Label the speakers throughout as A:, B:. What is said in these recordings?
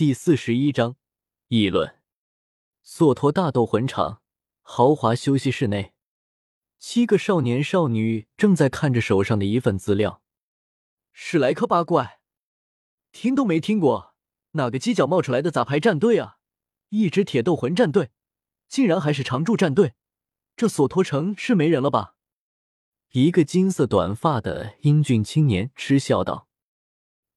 A: 第四十一章议论。索托大斗魂场豪华休息室内，七个少年少女正在看着手上的一份资料。
B: 史莱克八怪，听都没听过，哪个犄角冒出来的杂牌战队啊？一支铁斗魂战队，竟然还是常驻战队，这索托城是没人了吧？
A: 一个金色短发的英俊青年嗤笑道。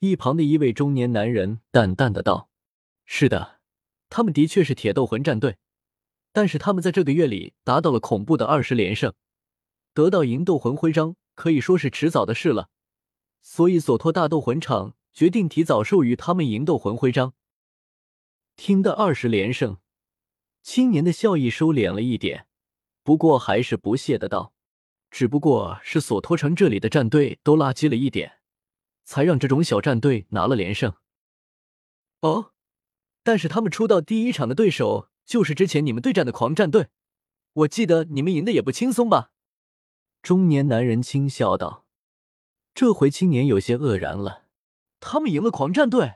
A: 一旁的一位中年男人淡淡的道：“是的，他们的确是铁斗魂战队，但是他们在这个月里达到了恐怖的二十连胜，得到银斗魂徽章可以说是迟早的事了。所以索托大斗魂场决定提早授予他们银斗魂徽章。”听得二十连胜，青年的笑意收敛了一点，不过还是不屑的道：“只不过是索托城这里的战队都垃圾了一点。”才让这种小战队拿了连胜。
B: 哦，但是他们出道第一场的对手就是之前你们对战的狂战队，我记得你们赢的也不轻松吧？
A: 中年男人轻笑道。这回青年有些愕然了，
B: 他们赢了狂战队？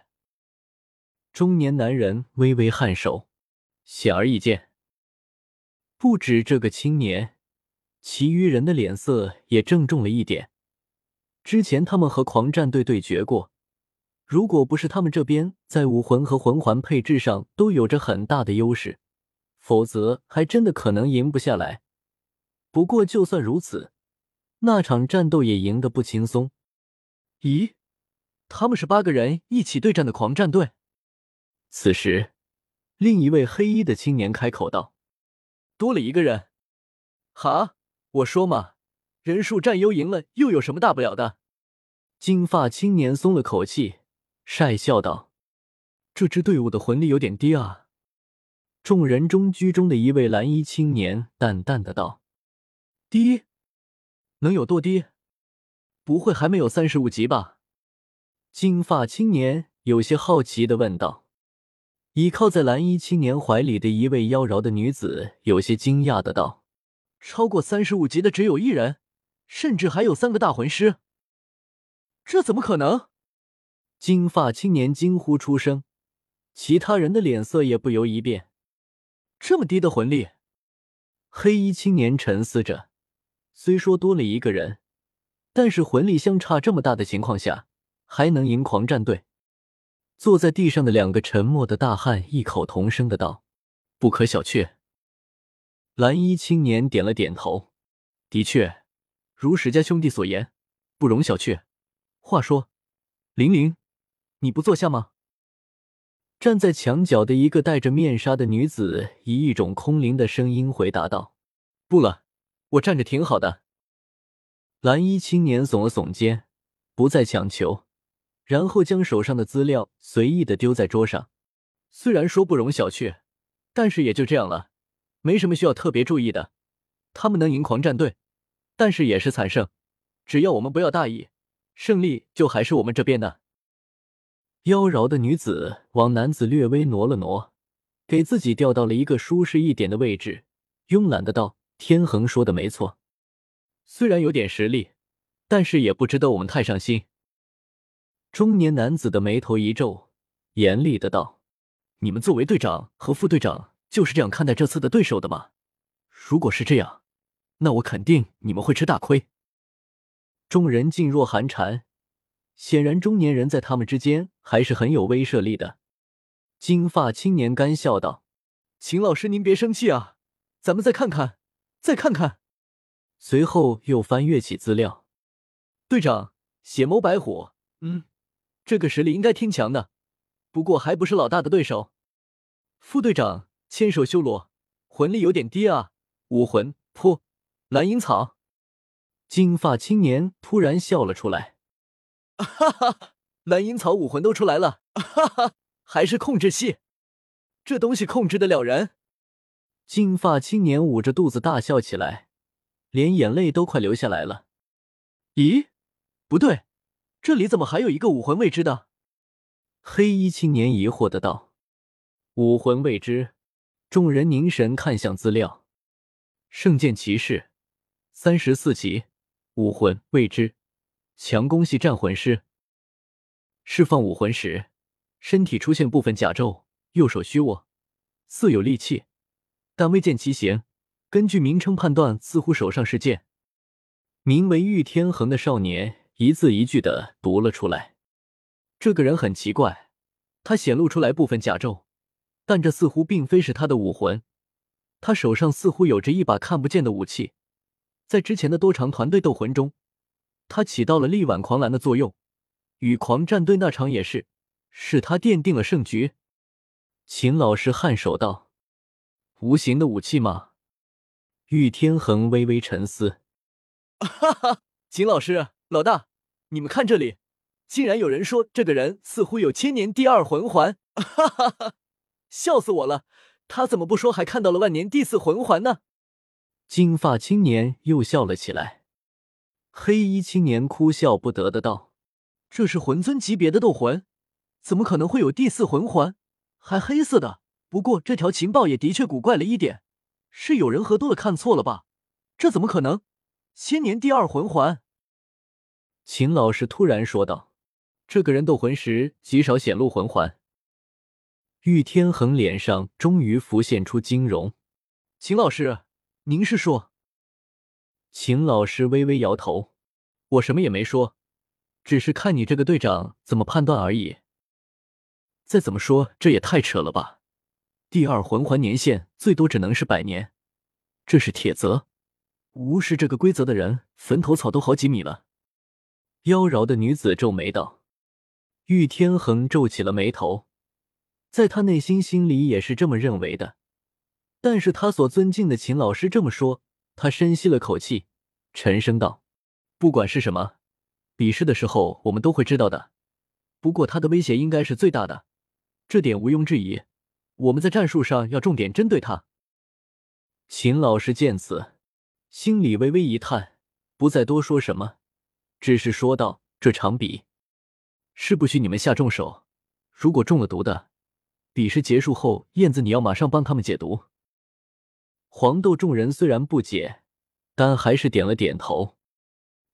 A: 中年男人微微颔首，显而易见，不止这个青年，其余人的脸色也郑重了一点。之前他们和狂战队对决过，如果不是他们这边在武魂和魂环配置上都有着很大的优势，否则还真的可能赢不下来。不过就算如此，那场战斗也赢得不轻松。
B: 咦，他们是八个人一起对战的狂战队？
A: 此时，另一位黑衣的青年开口道：“
B: 多了一个人。”哈，我说嘛。人数占优赢了又有什么大不了的？
A: 金发青年松了口气，晒笑道：“这支队伍的魂力有点低啊。”众人中居中的一位蓝衣青年淡淡的道：“
B: 低？能有多低？不会还没有三十五级吧？”
A: 金发青年有些好奇的问道。倚靠在蓝衣青年怀里的一位妖娆的女子有些惊讶的道：“
B: 超过三十五级的只有一人。”甚至还有三个大魂师，这怎么可能？
A: 金发青年惊呼出声，其他人的脸色也不由一变。
B: 这么低的魂力，
A: 黑衣青年沉思着。虽说多了一个人，但是魂力相差这么大的情况下，还能赢狂战队？坐在地上的两个沉默的大汉异口同声的道：“不可小觑。”蓝衣青年点了点头，的确。如史家兄弟所言，不容小觑。话说，玲玲，你不坐下吗？站在墙角的一个戴着面纱的女子以一种空灵的声音回答道：“
B: 不了，我站着挺好的。”
A: 蓝衣青年耸了耸肩，不再强求，然后将手上的资料随意的丢在桌上。
B: 虽然说不容小觑，但是也就这样了，没什么需要特别注意的。他们能赢狂战队。但是也是惨胜，只要我们不要大意，胜利就还是我们这边的。
A: 妖娆的女子往男子略微挪了挪，给自己调到了一个舒适一点的位置，慵懒的道：“天恒说的没错，
B: 虽然有点实力，但是也不值得我们太上心。”
A: 中年男子的眉头一皱，严厉的道：“
B: 你们作为队长和副队长，就是这样看待这次的对手的吗？如果是这样。”那我肯定你们会吃大亏。
A: 众人噤若寒蝉，显然中年人在他们之间还是很有威慑力的。金发青年干笑道：“
B: 秦老师，您别生气啊，咱们再看看，再看看。”
A: 随后又翻阅起资料。
B: 队长血眸白虎，嗯，这个实力应该挺强的，不过还不是老大的对手。副队长千手修罗，魂力有点低啊，武魂噗。蓝银草，
A: 金发青年突然笑了出来，
B: 哈 哈，蓝银草武魂都出来了，哈哈，还是控制系，这东西控制得了人。
A: 金发青年捂着肚子大笑起来，连眼泪都快流下来了。
B: 咦，不对，这里怎么还有一个武魂未知的？
A: 黑衣青年疑惑的道。武魂未知，众人凝神看向资料，圣剑骑士。三十四级，武魂未知，强攻系战魂师。释放武魂时，身体出现部分甲胄，右手虚握，似有利器，但未见其形。根据名称判断，似乎手上是剑。名为玉天恒的少年一字一句的读了出来。这个人很奇怪，他显露出来部分甲胄，但这似乎并非是他的武魂。他手上似乎有着一把看不见的武器，在之前的多场团队斗魂中，他起到了力挽狂澜的作用。与狂战队那场也是，是他奠定了胜局。秦老师颔首道：“无形的武器吗？”玉天恒微微沉思：“
B: 哈哈，秦老师，老大，你们看这里，竟然有人说这个人似乎有千年第二魂环，哈哈哈，笑死我了！”他怎么不说还看到了万年第四魂环呢？
A: 金发青年又笑了起来。黑衣青年哭笑不得的道：“
B: 这是魂尊级别的斗魂，怎么可能会有第四魂环？还黑色的？不过这条情报也的确古怪了一点，是有人喝多了看错了吧？这怎么可能？千年第二魂环？”
A: 秦老师突然说道：“这个人斗魂时极少显露魂环。”玉天恒脸上终于浮现出惊容。
B: 秦老师，您是说？
A: 秦老师微微摇头：“我什么也没说，只是看你这个队长怎么判断而已。再怎么说，这也太扯了吧！第二魂环年限最多只能是百年，这是铁则，无视这个规则的人，坟头草都好几米了。”妖娆的女子皱眉道。玉天恒皱起了眉头。在他内心心里也是这么认为的，但是他所尊敬的秦老师这么说，他深吸了口气，沉声道：“不管是什么，比试的时候我们都会知道的。不过他的威胁应该是最大的，这点毋庸置疑。我们在战术上要重点针对他。”秦老师见此，心里微微一叹，不再多说什么，只是说道：“这场比是不许你们下重手，如果中了毒的。”比试结束后，燕子你要马上帮他们解毒。黄豆众人虽然不解，但还是点了点头。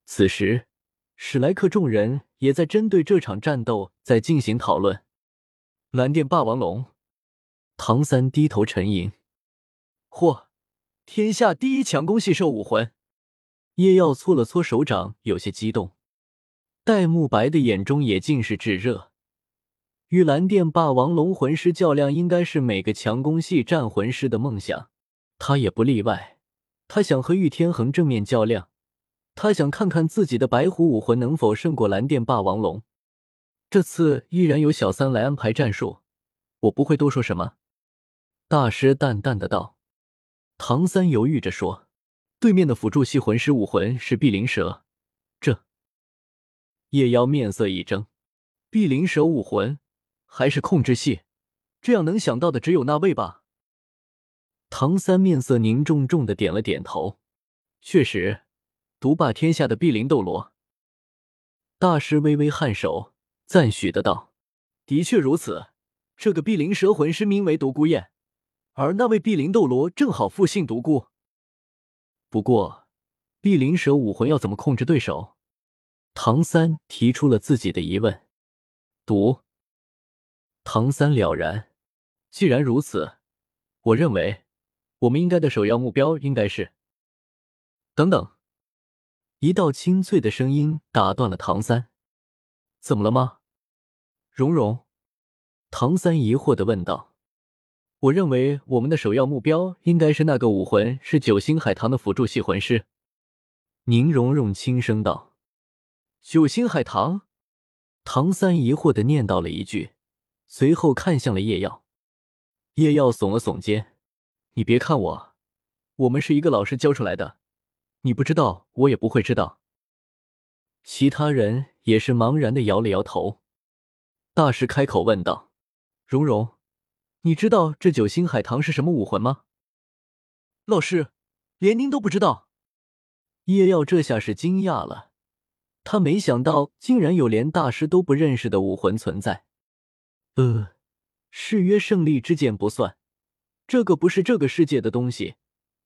A: 此时，史莱克众人也在针对这场战斗在进行讨论。蓝电霸王龙，唐三低头沉吟。
B: 嚯，天下第一强攻系兽武魂！
A: 叶耀搓了搓手掌，有些激动。戴沐白的眼中也尽是炙热。与蓝电霸王龙魂师较量，应该是每个强攻系战魂师的梦想，他也不例外。他想和玉天恒正面较量，他想看看自己的白虎武魂能否胜过蓝电霸王龙。这次依然由小三来安排战术，我不会多说什么。大师淡淡的道。唐三犹豫着说：“对面的辅助系魂师武魂是碧灵蛇。”这叶妖面色一怔，碧灵蛇武魂。还是控制系，这样能想到的只有那位吧。唐三面色凝重重的点了点头，确实，独霸天下的碧灵斗罗。大师微微颔首，赞许的道：“
B: 的确如此，这个碧灵蛇魂师名为独孤雁，而那位碧灵斗罗正好复姓独孤。
A: 不过，碧灵蛇武魂要怎么控制对手？”唐三提出了自己的疑问。毒。唐三了然，既然如此，我认为我们应该的首要目标应该是……等等，一道清脆的声音打断了唐三：“怎么了吗？”蓉蓉，唐三疑惑的问道：“我认为我们的首要目标应该是那个武魂是九星海棠的辅助系魂师。”宁荣荣轻声道：“
B: 九星海棠。”
A: 唐三疑惑的念叨了一句。随后看向了叶耀，叶耀耸了耸肩：“你别看我，我们是一个老师教出来的，你不知道，我也不会知道。”其他人也是茫然的摇了摇头。大师开口问道：“蓉蓉，你知道这九星海棠是什么武魂吗？”
B: 老师，连您都不知道？
A: 叶耀这下是惊讶了，他没想到竟然有连大师都不认识的武魂存在。呃，誓约胜利之剑不算，这个不是这个世界的东西。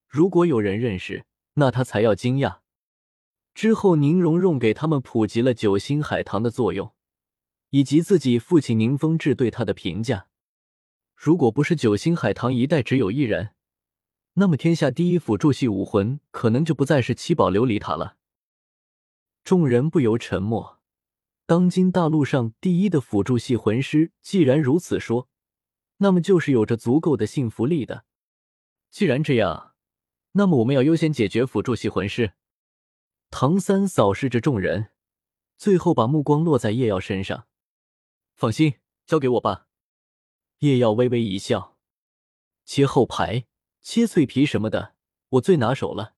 A: 如果有人认识，那他才要惊讶。之后，宁荣荣给他们普及了九星海棠的作用，以及自己父亲宁风致对他的评价。如果不是九星海棠一代只有一人，那么天下第一辅助系武魂可能就不再是七宝琉璃塔了。众人不由沉默。当今大陆上第一的辅助系魂师，既然如此说，那么就是有着足够的信服力的。既然这样，那么我们要优先解决辅助系魂师。唐三扫视着众人，最后把目光落在叶耀身上。
B: 放心，交给我吧。
A: 叶耀微微一笑，切后排、切脆皮什么的，我最拿手了。